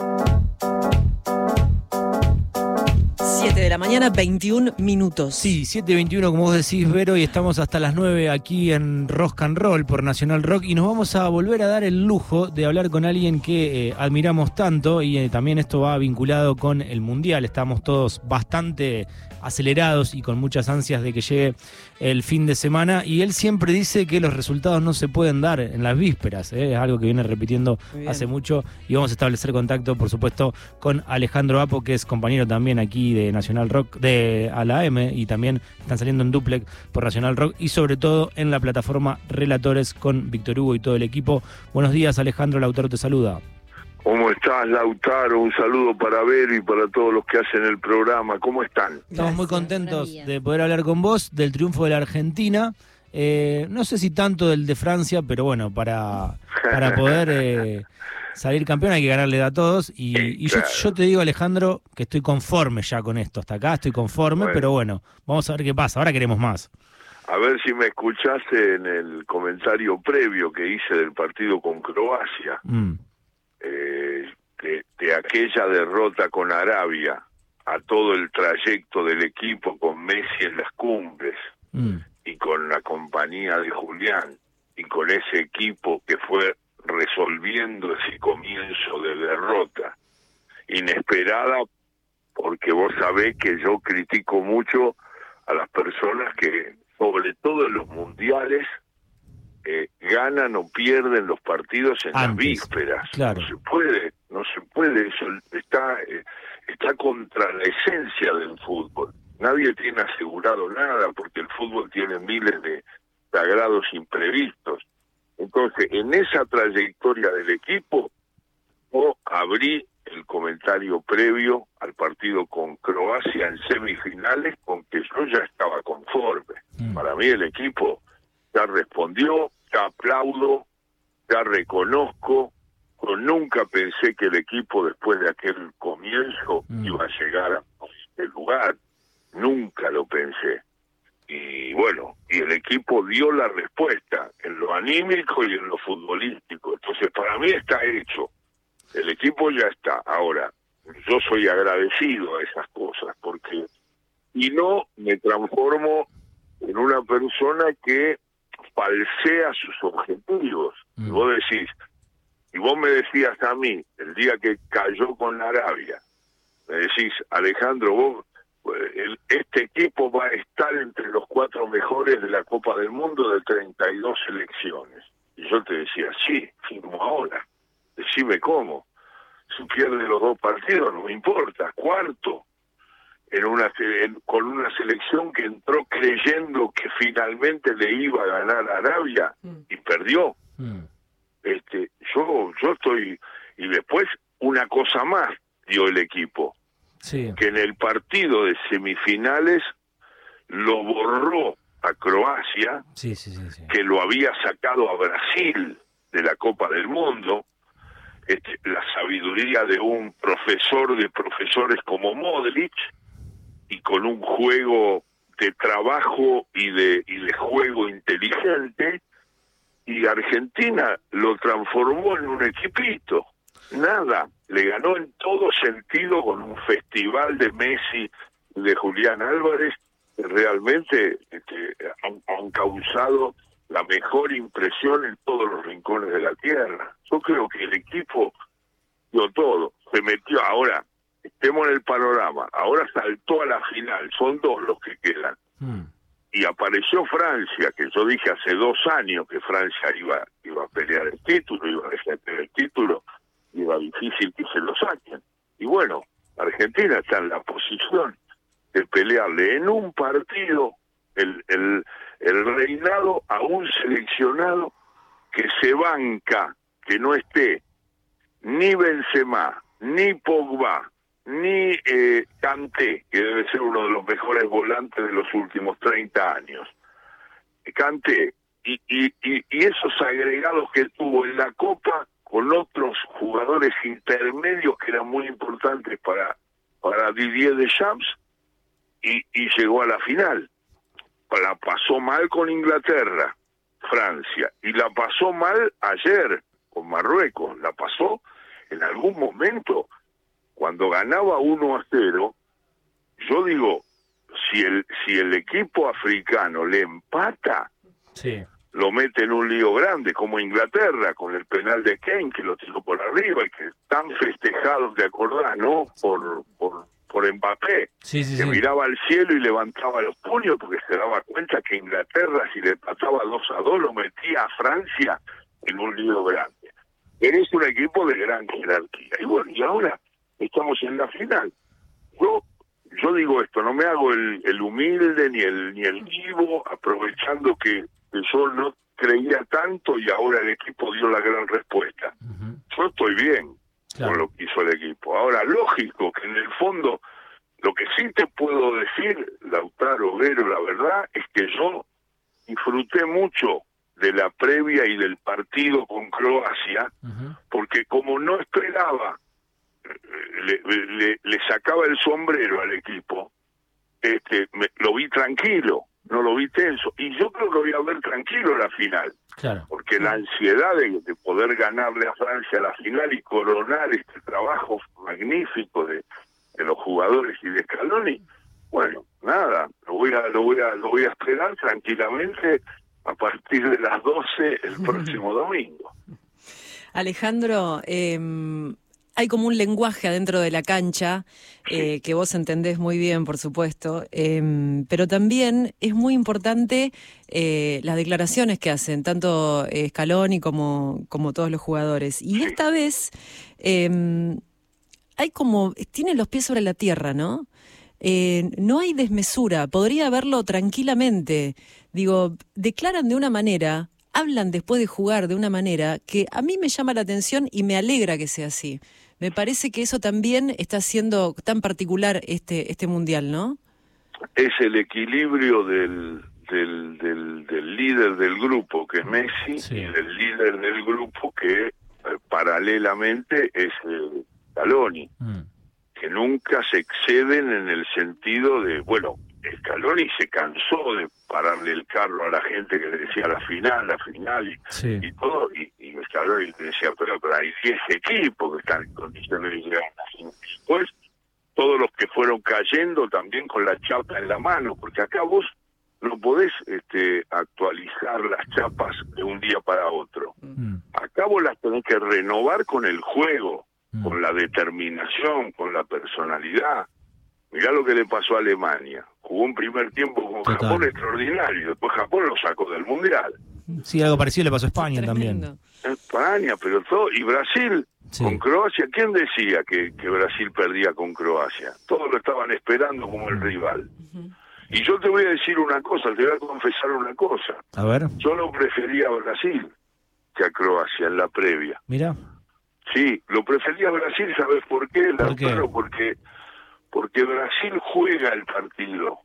Bye. 7 de la mañana, 21 minutos. Sí, 7.21 como vos decís, Vero, y estamos hasta las 9 aquí en Rock and Roll por Nacional Rock y nos vamos a volver a dar el lujo de hablar con alguien que eh, admiramos tanto y eh, también esto va vinculado con el Mundial. Estamos todos bastante acelerados y con muchas ansias de que llegue el fin de semana y él siempre dice que los resultados no se pueden dar en las vísperas, ¿eh? es algo que viene repitiendo hace mucho y vamos a establecer contacto por supuesto con Alejandro Apo que es compañero también aquí de Nacional Rock de a la M y también están saliendo en duplex por Nacional Rock y sobre todo en la plataforma Relatores con Víctor Hugo y todo el equipo. Buenos días Alejandro, Lautaro te saluda. ¿Cómo estás, Lautaro? Un saludo para Vero y para todos los que hacen el programa. ¿Cómo están? Estamos muy Gracias, contentos de poder hablar con vos del triunfo de la Argentina. Eh, no sé si tanto del de Francia, pero bueno, para, para poder eh, salir campeón hay que ganarle a todos. Y, y yo, te digo, Alejandro, que estoy conforme ya con esto. Hasta acá estoy conforme, Bueno. pero bueno, vamos a ver qué pasa. Ahora queremos más. A ver si me escuchaste en el comentario previo que hice del partido con Croacia, Mm, eh, de, de aquella derrota con Arabia, a todo el trayecto del equipo con Messi en las cumbres mm, y con la compañía de Julián y con ese equipo que fue resolviendo ese comienzo de derrota inesperada porque vos sabés que yo critico mucho a las personas que sobre todo en los mundiales eh, ganan o pierden los partidos en las vísperas. Claro. no se puede no se puede eso está eh, está contra la esencia del fútbol. Nadie tiene asegurado nada porque el fútbol tiene miles de sagrados imprevistos entonces en esa trayectoria del equipo yo abrí el comentario previo al partido con Croacia en semifinales con que yo ya estaba conforme. Mm. Para mí el equipo ya respondió, ya aplaudo, ya reconozco. Yo nunca pensé que el equipo después de aquel comienzo Mm. iba a llegar a este lugar. Nunca lo pensé. Y bueno, y el equipo dio la respuesta en lo anímico y en lo futbolístico. Entonces para mí está hecho. El equipo ya está. Ahora, yo soy agradecido a esas cosas porque y no me transformo en una persona que falsea sus objetivos. Y Mm. vos decís, y vos me decías a mí, el día que cayó con Arabia, me decís, Alejandro, vos, este equipo va a estar entre los cuatro mejores de la Copa del Mundo de 32 selecciones. Y yo te decía, sí, firmo ahora. Decime cómo. Si pierde los dos partidos, no me importa. Cuarto, en una en- con una selección que entró creyendo que finalmente le iba a ganar a Arabia y perdió. mm. Este, yo, yo estoy y después una cosa más dio el equipo Sí. que en el partido de semifinales lo borró a Croacia Sí, sí, que lo había sacado a Brasil de la Copa del Mundo, este, la sabiduría de un profesor de profesores como Modric y con un juego de trabajo y de y de juego inteligente y Argentina lo transformó en un equipito. Nada, le ganó en todo sentido con un festival de Messi de Julián Álvarez que realmente este, han, han causado la mejor impresión en todos los rincones de la tierra. Yo creo que el equipo dio todo, se metió. Ahora, estemos en el panorama, ahora saltó a la final, son dos los que quedan. Mm, y apareció Francia, que yo dije hace dos años que Francia iba, iba a pelear el título, iba a defender el título, iba difícil que se lo saquen. Y bueno, Argentina está en la posición de pelearle en un partido el, el, reinado a un seleccionado que se banca, que no esté ni Benzema, ni Pogba, ni eh, Kanté, que debe ser uno de los mejores volantes de los últimos 30 años. Kanté, y, y, y, y esos agregados que tuvo en la Copa con otros jugadores intermedios que eran muy importantes para, para Didier Deschamps, y, y llegó a la final. La pasó mal con Inglaterra, Francia, y la pasó mal ayer con Marruecos, la pasó en algún momento, cuando ganaba 1 a 0, yo digo, si el, si el equipo africano le empata, Sí. Lo mete en un lío grande, como Inglaterra, con el penal de Kane, que lo tiró por arriba y que están festejados, de acordar, ¿no? Por, por, por Mbappé, Sí, sí, que sí. miraba al cielo y levantaba los puños porque se daba cuenta que Inglaterra, si le pasaba 2 a 2, lo metía a Francia en un lío grande. Pero es un equipo de gran jerarquía. Y bueno, y ahora estamos en la final. Yo yo digo esto, no me hago el, el humilde ni el ni el vivo, aprovechando que yo no creía tanto y ahora el equipo dio la gran respuesta. Yo estoy bien Claro. con lo que hizo el equipo. Ahora, lógico que en el fondo, lo que sí te puedo decir, Lautaro Vero, la verdad, es que yo disfruté mucho de la previa y del partido con Croacia, porque como no esperaba, eh, le, le- le sacaba el sombrero al equipo, este, me- lo vi tranquilo, no lo vi tenso, y yo creo que voy a ver tranquilo la final Claro. porque la ansiedad de, de poder ganarle a Francia la final y coronar este trabajo magnífico de, de los jugadores y de Scaloni, bueno, nada, lo voy a lo voy a lo voy a esperar tranquilamente a partir de las 12 el próximo domingo. Alejandro, eh, hay como un lenguaje adentro de la cancha eh, que vos entendés muy bien, por supuesto, eh, pero también es muy importante eh, las declaraciones que hacen, tanto eh, Scaloni como, como todos los jugadores. Y esta vez eh, hay como, tienen los pies sobre la tierra, ¿no? No hay desmesura, podría verlo tranquilamente. Digo, declaran de una manera, hablan después de jugar de una manera que a mí me llama la atención y me alegra que sea así. Me parece que eso también está haciendo tan particular este, este mundial, ¿no? Es el equilibrio del del, del, del líder del grupo que es Messi Sí. y del líder del grupo que eh, paralelamente es eh, Scaloni. Mm. que nunca se exceden en el sentido de, bueno, Scaloni se cansó de pararle el carro a la gente que le decía la final, la final y, Sí. y todo, y, y Scaloni le decía, pero, pero hay 10 equipos que están en condiciones de llegar a la final. Después, todos los que fueron cayendo también con la chapa en la mano, porque acá vos no podés este, actualizar las chapas de un día para otro. Mm. Acá vos las tenés que renovar con el juego Mm. con la determinación, con la personalidad. Mirá lo que le pasó a Alemania. Jugó un primer tiempo con Total. Japón extraordinario, después Japón lo sacó del Mundial. Sí, algo parecido le pasó a España también. España, pero todo. Y Brasil Sí. con Croacia. ¿Quién decía que, que Brasil perdía con Croacia? Todos lo estaban esperando como el rival. Y yo te voy a decir una cosa, te voy a confesar una cosa. A ver, Yo no prefería a Brasil que a Croacia en la previa. mira. Sí, lo prefería a Brasil, ¿sabes por qué? ¿Por qué? Porque, porque Brasil juega el partido.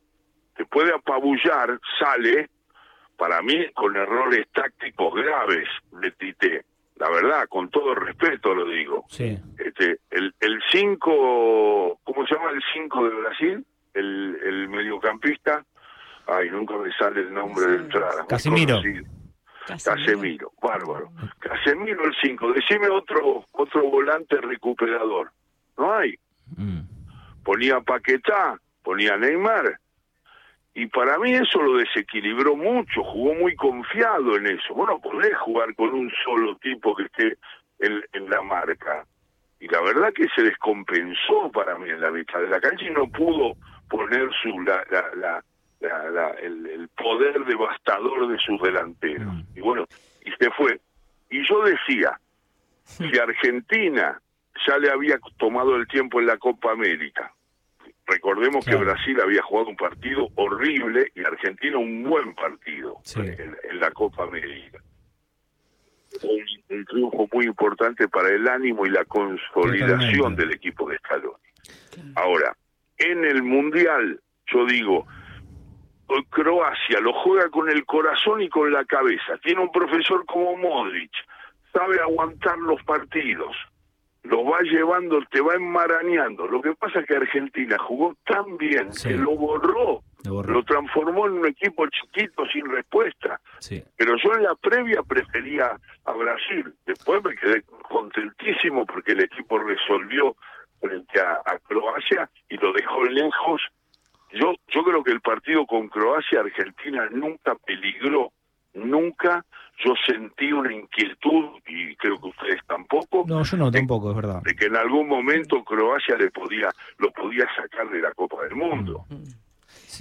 Te puede apabullar, sale, para mí, con errores tácticos graves de Tite. La verdad, con todo respeto lo digo. Sí. Este, el 5, ¿cómo se llama el 5 de Brasil? El, el mediocampista. Ay, nunca me sale el nombre del entrada. muy Casimiro. conocido. Casemiro, bárbaro. Casemiro el 5. Decime otro otro volante recuperador. No hay. Mm. Ponía Paquetá, ponía Neymar. Y para mí eso lo desequilibró mucho. Jugó muy confiado en eso. Bueno, podés jugar con un solo tipo que esté en, en la marca. Y la verdad que se descompensó para mí en la mitad de la cancha y no pudo poner su la, la, la, la- la- el, el poder devastador de sus delanteros. Mm. Y bueno, y se fue. Y yo decía, si Argentina ya le había tomado el tiempo en la Copa América, recordemos Claro. que Brasil había jugado un partido horrible y Argentina un buen partido Sí. en, en la Copa América. Un, un triunfo muy importante para el ánimo y la consolidación del equipo de Scaloni. Ahora, en el Mundial, yo digo, Croacia lo juega con el corazón y con la cabeza. Tiene un profesor como Modric, sabe aguantar los partidos. Lo va llevando, te va enmarañando. Lo que pasa es que Argentina jugó tan bien Sí. que lo borró, Lo borró. lo transformó en un equipo chiquito sin respuesta. Sí. Pero yo en la previa prefería a Brasil. Después me quedé contentísimo porque el equipo resolvió frente a, a Croacia y lo dejó lejos. Yo, yo creo que el partido con Croacia, Argentina nunca peligró, nunca. Yo sentí una inquietud y creo que ustedes tampoco No, yo no, tampoco, es verdad. de que en algún momento Croacia le podía lo podía sacar de la Copa del Mundo.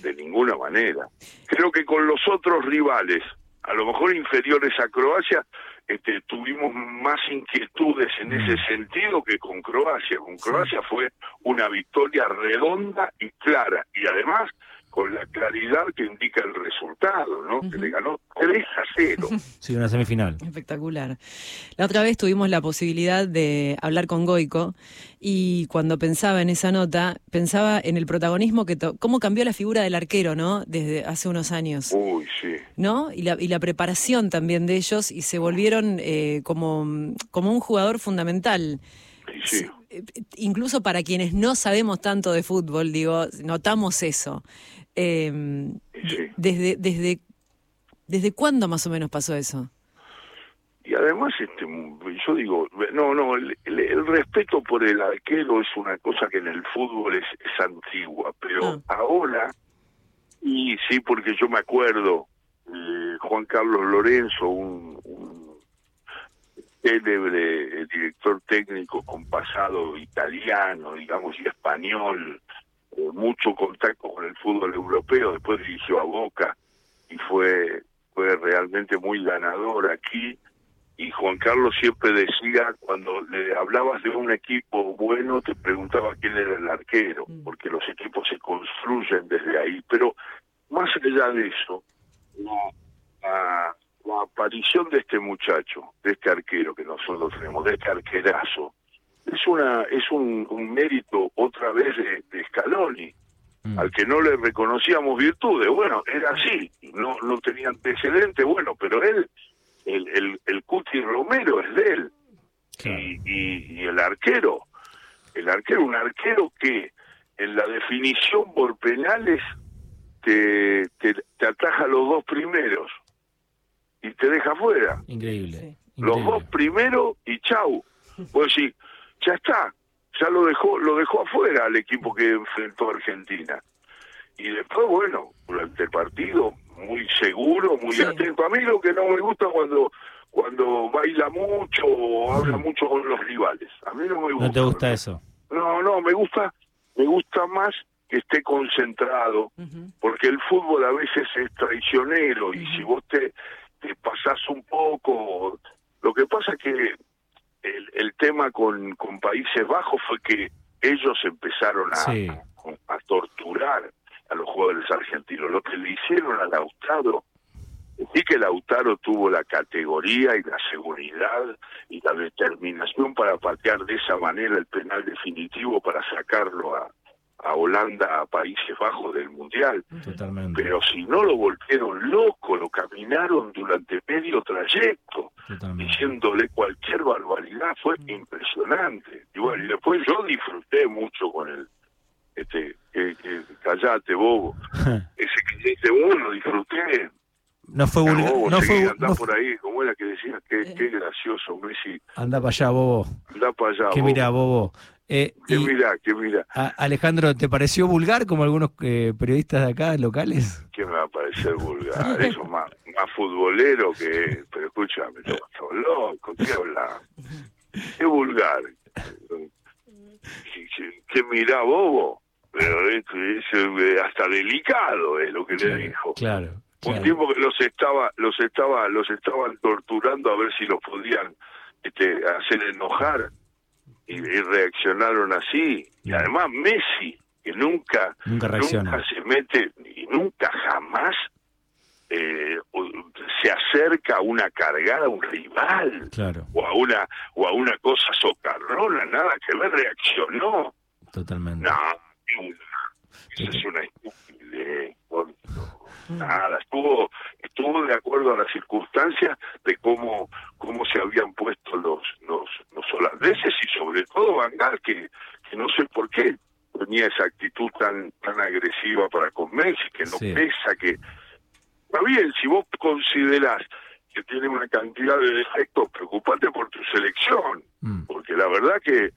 De ninguna manera. Creo que con los otros rivales, a lo mejor inferiores a Croacia, este, tuvimos más inquietudes en ese sentido que con Croacia. Con Croacia fue una victoria redonda y clara, y además con la claridad que indica el resultado, ¿no? Que le ganó 3 a 0. Sí, una semifinal. Espectacular. La otra vez tuvimos la posibilidad de hablar con Goico y cuando pensaba en esa nota, pensaba en el protagonismo que cómo cambió la figura del arquero, ¿no? Desde hace unos años, Uy, sí. ¿no? Y la, y la preparación también de ellos y se volvieron eh, como, como un jugador fundamental. Y sí. Eh, Incluso para quienes no sabemos tanto de fútbol, digo, notamos eso. Eh, Sí. desde, desde, ¿Desde cuándo más o menos pasó eso? Y además, este, yo digo, no, no, el, el- el respeto por el arquero es una cosa que en el fútbol es, es antigua, pero ahora, y sí, porque yo me acuerdo, eh, Juan Carlos Lorenzo, un, un célebre eh, director técnico con pasado italiano, digamos, y español, eh, mucho contacto con el fútbol europeo, después dirigió a Boca y fue fue realmente muy ganador aquí. Y Juan Carlos siempre decía cuando le hablabas de un equipo bueno te preguntaba quién era el arquero porque los equipos se construyen desde ahí. Pero más allá de eso la, la- la aparición de este muchacho de este arquero que nosotros tenemos de este arquerazo es una es un, un mérito otra vez de, de Scaloni Mm. al que no le reconocíamos virtudes. Bueno, era así, no no tenía antecedentes, bueno, pero él, el, el, el Cuti Romero es de él. Claro. Y, y, y el arquero, el arquero, un arquero que en la definición por penales te, te, te ataja los dos primeros y te deja fuera. Increíble. Los increíble. dos primeros y chau. Pues sí, ya está, ya lo dejó, lo dejó afuera al equipo que enfrentó a Argentina. Y después, bueno, durante el partido, muy seguro, muy Sí. atento. A mí lo que no me gusta cuando cuando baila mucho o habla mucho con los rivales. A mí no me gusta. No te gusta eso. No, no, me gusta, me gusta más que esté concentrado, porque el fútbol a veces es traicionero y si vos te, te pasás un poco, lo que pasa es que el, el tema con, con Países Bajos fue que ellos empezaron a, Sí. a, a torturar a los jugadores argentinos, lo que le hicieron a Lautaro. Sí que Lautaro tuvo la categoría y la seguridad y la determinación para patear de esa manera el penal definitivo para sacarlo a, a Holanda, a Países Bajos del Mundial. Totalmente. Pero si no lo volvieron loco, lo caminaron durante medio trayecto, Totalmente. diciéndole cualquier barbaridad, fue impresionante. Y bueno, y después yo disfruté mucho con el, este, que, que- callate bobo, ese que dice, bueno, disfruté. No fue vulgar. Bobo, No fue, andá no por ahí, como era que decía, qué, qué gracioso, Messi, Anda para allá, Bobo. anda para allá. Que bobo. mira, Bobo. Eh, que y, mira, que mira, a- Alejandro, ¿te pareció vulgar como algunos eh, periodistas de acá locales? que me va a parecer vulgar, eso es más, más futbolero que, pero escúchame, loco, ¿qué habla? Qué vulgar. Que- que mira, bobo, pero es, es, hasta delicado es lo que le dijo. Claro. Un claro. tiempo que los estaba, los estaba, los estaban torturando a ver si los podían este, hacer enojar y, y reaccionaron así. Y además Messi, que nunca, Nunca reacciona. nunca se mete y nunca jamás eh, se acerca a una cargada a un rival Claro, o a una o a una cosa socarrona, nada que ver, reaccionó. totalmente. No, eso es una estupidez. por- Nada, estuvo todo de acuerdo a las circunstancias de cómo cómo se habían puesto los holandeses y sobre todo Van Gaal que, que no sé por qué tenía esa actitud tan tan agresiva para con Messi que no pesa que está bien si vos considerás que tiene una cantidad de defectos preocupate por tu selección mm. porque la verdad que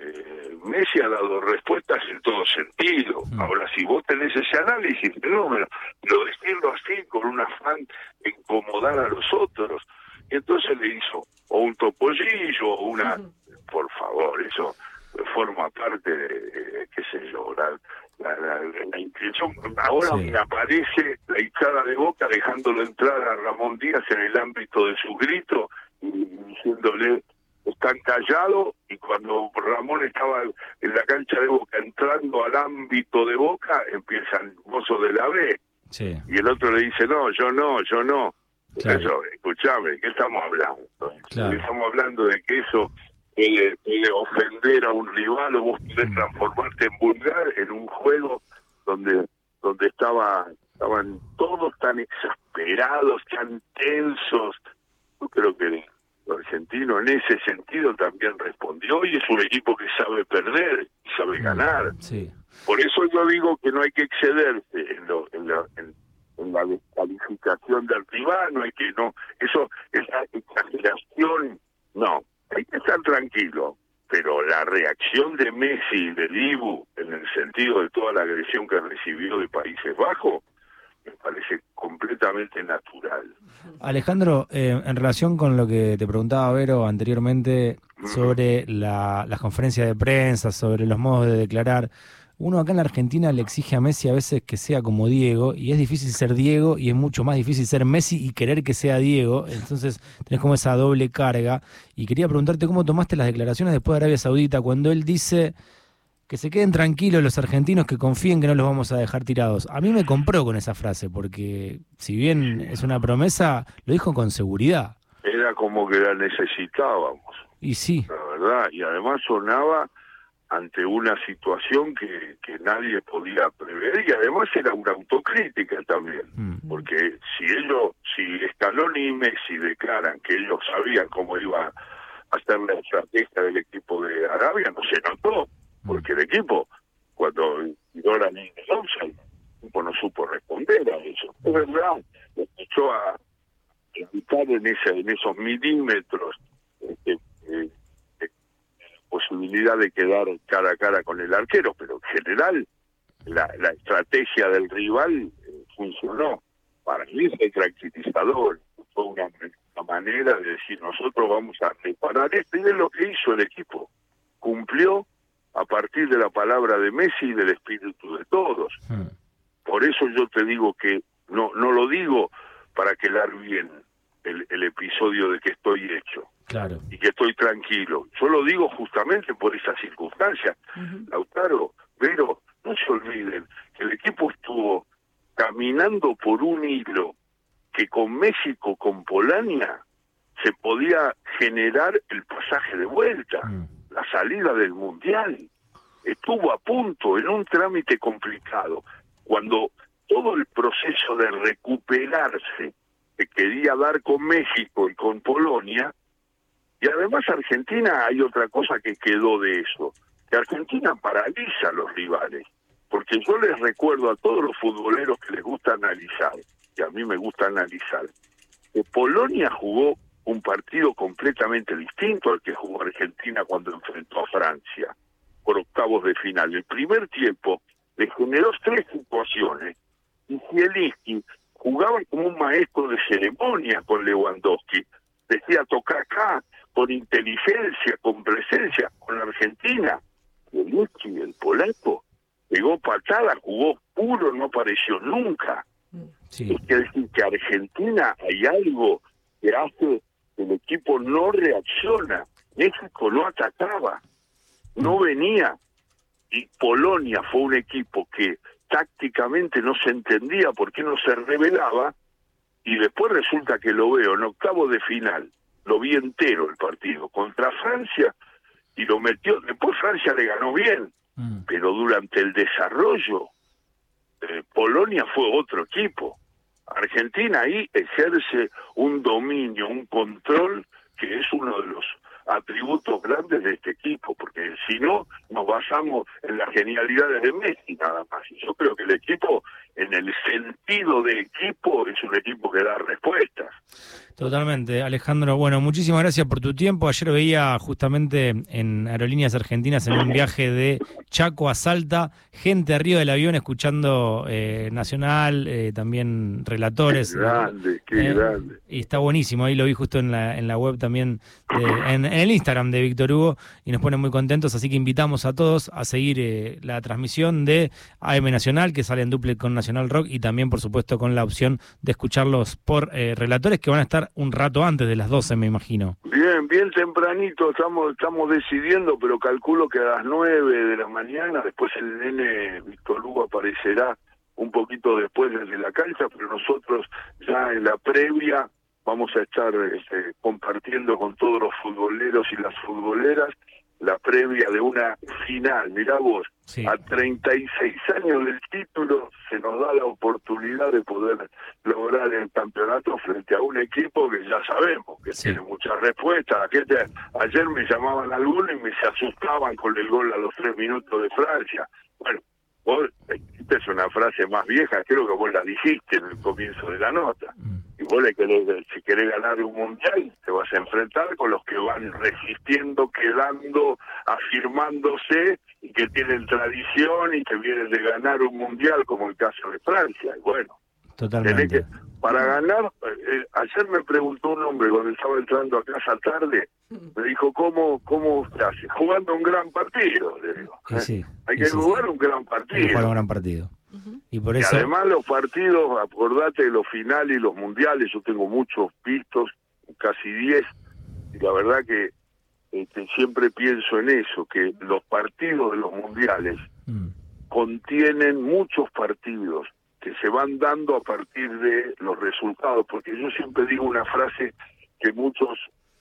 eh, Messi ha dado respuestas en todo sentido. Mm. Ahora, si vos tenés ese análisis, fenómeno, pero decirlo así con un afán de incomodar a los otros, entonces le hizo un topollillo o una... Por favor, eso forma parte de, qué sé yo, la, la, intención. Ahora me aparece la hinchada de Boca dejándolo entrar a Ramón Díaz en el ámbito de su grito y diciéndole están callados y cuando Ramón estaba en la cancha de Boca entrando al ámbito de Boca, empiezan mozo de la B. Y el otro le dice, no, yo no, yo no. Eso, escuchame, ¿qué estamos hablando? Estamos hablando de que eso puede, ofender a un rival o vos podés mm. transformarte en vulgar en un juego donde donde estaba estaban todos tan exasperados, tan tensos. Yo creo que argentino en ese sentido también respondió y es un equipo que sabe perder y sabe mm, ganar. Sí. Por eso yo digo que no hay que excederse en, lo, en, la, en, la descalificación del rival, no hay que, no, eso, esa exageración, estar tranquilo. Pero la reacción de Messi y de Dibu, en el sentido de toda la agresión que recibió de Países Bajos, me parece completamente natural. Alejandro, eh, en relación con lo que te preguntaba Vero anteriormente sobre la, las conferencias de prensa, sobre los modos de declarar, uno acá en la Argentina le exige a Messi a veces que sea como Diego, y es difícil ser Diego y es mucho más difícil ser Messi y querer que sea Diego, entonces tenés como esa doble carga. Y quería preguntarte cómo tomaste las declaraciones después de Arabia Saudita, cuando él dice que se queden tranquilos los argentinos que confíen que no los vamos a dejar tirados. A mí me compró con esa frase, porque si bien es una promesa, lo dijo con seguridad. Era como que la necesitábamos. Y sí. La verdad, y además sonaba ante una situación que, que nadie podía prever y además era una autocrítica también, mm. porque si ellos, si Scaloni y Messi declaran que ellos sabían cómo iba a ser la estrategia del equipo de Arabia, no se notó porque el equipo, cuando Doran en el equipo no supo responder a eso. Es verdad, echó a evitar en, ese, en esos milímetros este, eh, posibilidad de quedar cara a cara con el arquero, pero en general la, la estrategia del rival eh, funcionó. Para mí es tranquilizador, fue una, una, manera de decir nosotros vamos a reparar esto y es lo que hizo el equipo. Cumplió a partir de la palabra de Messi y del espíritu de todos. Hmm. Por eso yo te digo que no no lo digo para quedar bien el, el episodio de que estoy hecho. Claro. Y que estoy tranquilo. Yo lo digo justamente por esa circunstancia. Lautaro, pero no se olviden que el equipo estuvo caminando por un hilo que con México, con Polonia, se podía generar el pasaje de vuelta. Hmm la salida del Mundial. Estuvo a punto en un trámite complicado. Cuando todo el proceso de recuperarse que quería dar con México y con Polonia, y además Argentina hay otra cosa que quedó de eso, que Argentina paraliza a los rivales, porque yo les recuerdo a todos los futboleros que les gusta analizar, y a mí me gusta analizar, que Polonia jugó un partido completamente distinto al que jugó Argentina cuando enfrentó a Francia por octavos de final. El primer tiempo le generó tres situaciones y Zielinski jugaba como un maestro de ceremonia con Lewandowski. Decía tocar acá, con inteligencia, con presencia, con la Argentina. Zielinski, el polaco, pegó patada, jugó puro, no apareció nunca. Sí. Es decir que Argentina hay algo que hace el equipo no reacciona. México no atacaba, no venía. Y Polonia fue un equipo que tácticamente no se entendía por qué no se revelaba. Y después resulta que lo veo en octavo de final, lo vi entero el partido, contra Francia, y lo metió. Después Francia le ganó bien, mm. pero durante el desarrollo, eh, Polonia fue otro equipo. Argentina ahí ejerce un dominio, un control que es uno de los atributos grandes de este equipo, porque si no, nos basamos en las genialidades de Messi nada más. Y yo creo que el equipo, en el sentido de equipo, es un equipo que da respuestas. Totalmente, Alejandro. Bueno, muchísimas gracias por tu tiempo. Ayer veía justamente en Aerolíneas Argentinas en un viaje de Chaco a Salta, gente arriba del avión escuchando eh, Nacional, eh, también relatores. Qué grande, qué Eh, grande. Y está buenísimo, ahí lo vi justo en la, en la web también, de- en, en el Instagram de Víctor Hugo, y nos ponen muy contentos, así que invitamos a todos a seguir la transmisión de AM Nacional, que sale en duple con Nacional Y también, por supuesto, con la opción de escucharlos por eh, relatores que van a estar un rato antes de las 12, me imagino. Bien, bien tempranito estamos estamos decidiendo, pero calculo que a las nueve de la mañana, después el nene Víctor Hugo aparecerá un poquito después desde la cancha, pero nosotros ya en la previa vamos a estar este, compartiendo con todos los futboleros y las futboleras la previa de una final. Mirá vos, Sí. a 36 años del título se nos da la oportunidad de poder lograr el campeonato frente a un equipo que ya sabemos que Sí. tiene muchas respuestas. La gente, ayer me llamaban algunos y me se asustaban con el gol a los tres minutos de Francia. Bueno, vos, esta es una frase más vieja, creo que vos la dijiste en el comienzo de la nota. Mm. Vos le querés, si querés ganar un mundial, te vas a enfrentar con los que van resistiendo, quedando, afirmándose y que tienen tradición y que vienen de ganar un mundial, como el caso de Francia. Y bueno, Totalmente. que, para ganar, eh, ayer me preguntó un hombre cuando estaba entrando a casa tarde, me dijo, ¿cómo, cómo se hace? Jugando un gran partido, le digo. ¿eh? sí, Hay que sí, jugar un gran Hay que partido. jugar un gran partido. Y por Y eso... además los partidos, acordate de los finales y los mundiales, yo tengo muchos vistos, casi 10, y la verdad que este, siempre pienso en eso, que los partidos de los mundiales Mm. contienen muchos partidos que se van dando a partir de los resultados, porque yo siempre digo una frase que muchos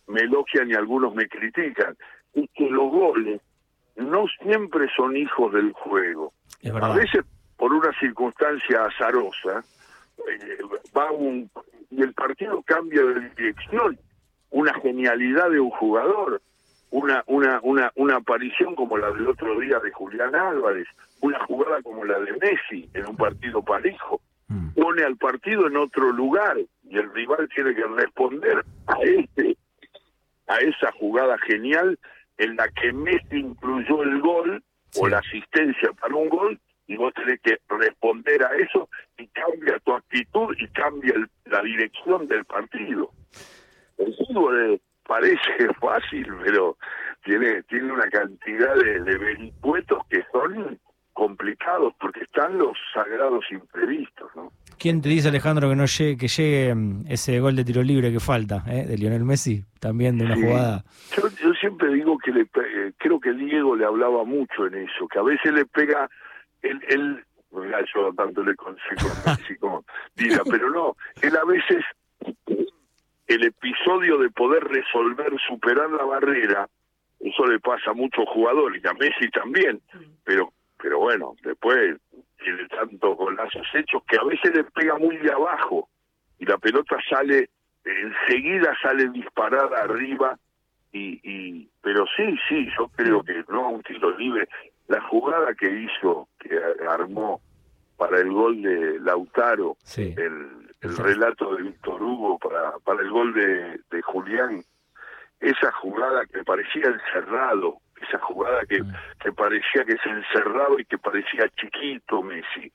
me elogian y algunos me critican, es que los goles no siempre son hijos del juego. Es A veces, por una circunstancia azarosa, eh, va un y el partido cambia de dirección. Una genialidad de un jugador, una una una una aparición como la del otro día de Julián Álvarez, una jugada como la de Messi en un partido parejo, Mm. pone al partido en otro lugar y el rival tiene que responder a ese a esa jugada genial en la que Messi incluyó el gol o la asistencia para un gol y vos tenés que responder a eso y cambia tu actitud y cambia el- la dirección del partido. El fútbol eh, parece fácil, pero tiene tiene una cantidad de, de vericuetos que son complicados porque están los sagrados imprevistos, ¿no? ¿Quién te dice, Alejandro, que no llegue, que llegue mm, ese gol de tiro libre que falta, eh, de Lionel Messi? También de una Sí. jugada. Yo, yo siempre digo que le eh, creo que Diego le hablaba mucho en eso, que a veces le pega el mira, yo tanto le consejo a Messi como Dida, pero no, él a veces el episodio de poder resolver, superar la barrera, eso le pasa a muchos jugadores, y a Messi también, pero pero bueno, después tiene tantos golazos hechos que a veces le pega muy de abajo y la pelota sale enseguida sale disparada arriba y, y pero sí sí yo creo que no un tiro libre la jugada que hizo que armó para el gol de Lautaro Sí. el, relato de Víctor Hugo para para el gol de, de Julián. Esa jugada que parecía encerrado esa jugada que, Mm. que parecía que se encerraba y que parecía chiquito Messi.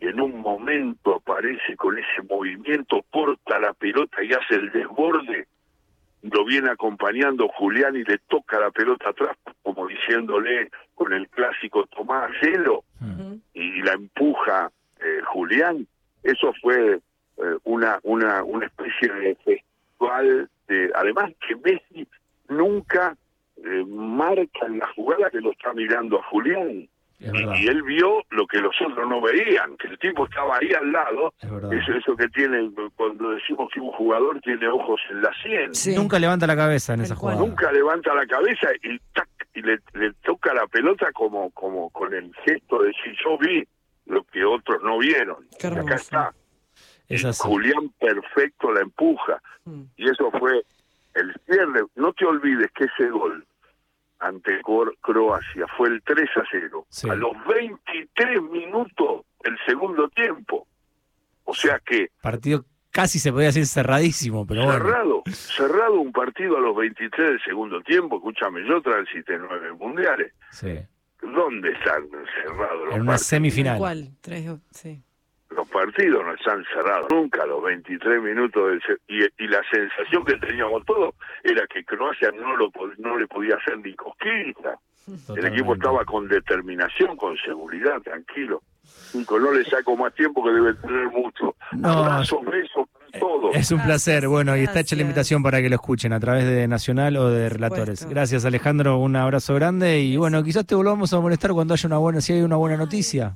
Y en un momento aparece con ese movimiento, corta la pelota y hace el desborde, lo viene acompañando Julián y le toca la pelota atrás, como diciéndole con el clásico Tomás Celo, Y la empuja eh, Julián. Eso fue eh, una, una, una especie de festival, de, además que Messi nunca eh, marca en la jugada que lo está mirando a Julián. Es. Y él vio lo que los otros no veían, que el tipo estaba ahí al lado. Es. Eso, eso que tiene, cuando decimos que un jugador tiene ojos en la sien. Sí. Nunca levanta la cabeza en Tal esa jugada. Nunca levanta la cabeza y, tac, y le, le toca la pelota como, como con el gesto de decir yo vi lo que otros no vieron. Qué Y acá está. Es así. Julián perfecto la empuja. Mm. Y eso fue el cierre. No te olvides que ese gol ante Croacia fue el 3 a 0. Sí. A los 23 minutos del segundo tiempo. O sea que Partido casi se podía decir cerradísimo, pero bueno. cerrado, cerrado un partido a los 23 del segundo tiempo. Escúchame, yo transité nueve mundiales. Sí. ¿Dónde están cerrados los En una partidos? semifinal. ¿Cuál? Tres, sí. Los partidos no están cerrados nunca los 23 minutos del y, y la sensación que teníamos todos era que Croacia no lo pod- no le podía hacer ni cosquilla. El equipo estaba con determinación, con seguridad, tranquilo. No le saco más tiempo que debe tener mucho. No, Abrazos, besos, todo. Es un Gracias, placer. Bueno, y está hecha la invitación para que lo escuchen a través de Nacional o de Relatores. Gracias, Alejandro. Un abrazo grande. Y bueno, quizás te volvamos a molestar cuando haya una buena, si hay una buena noticia.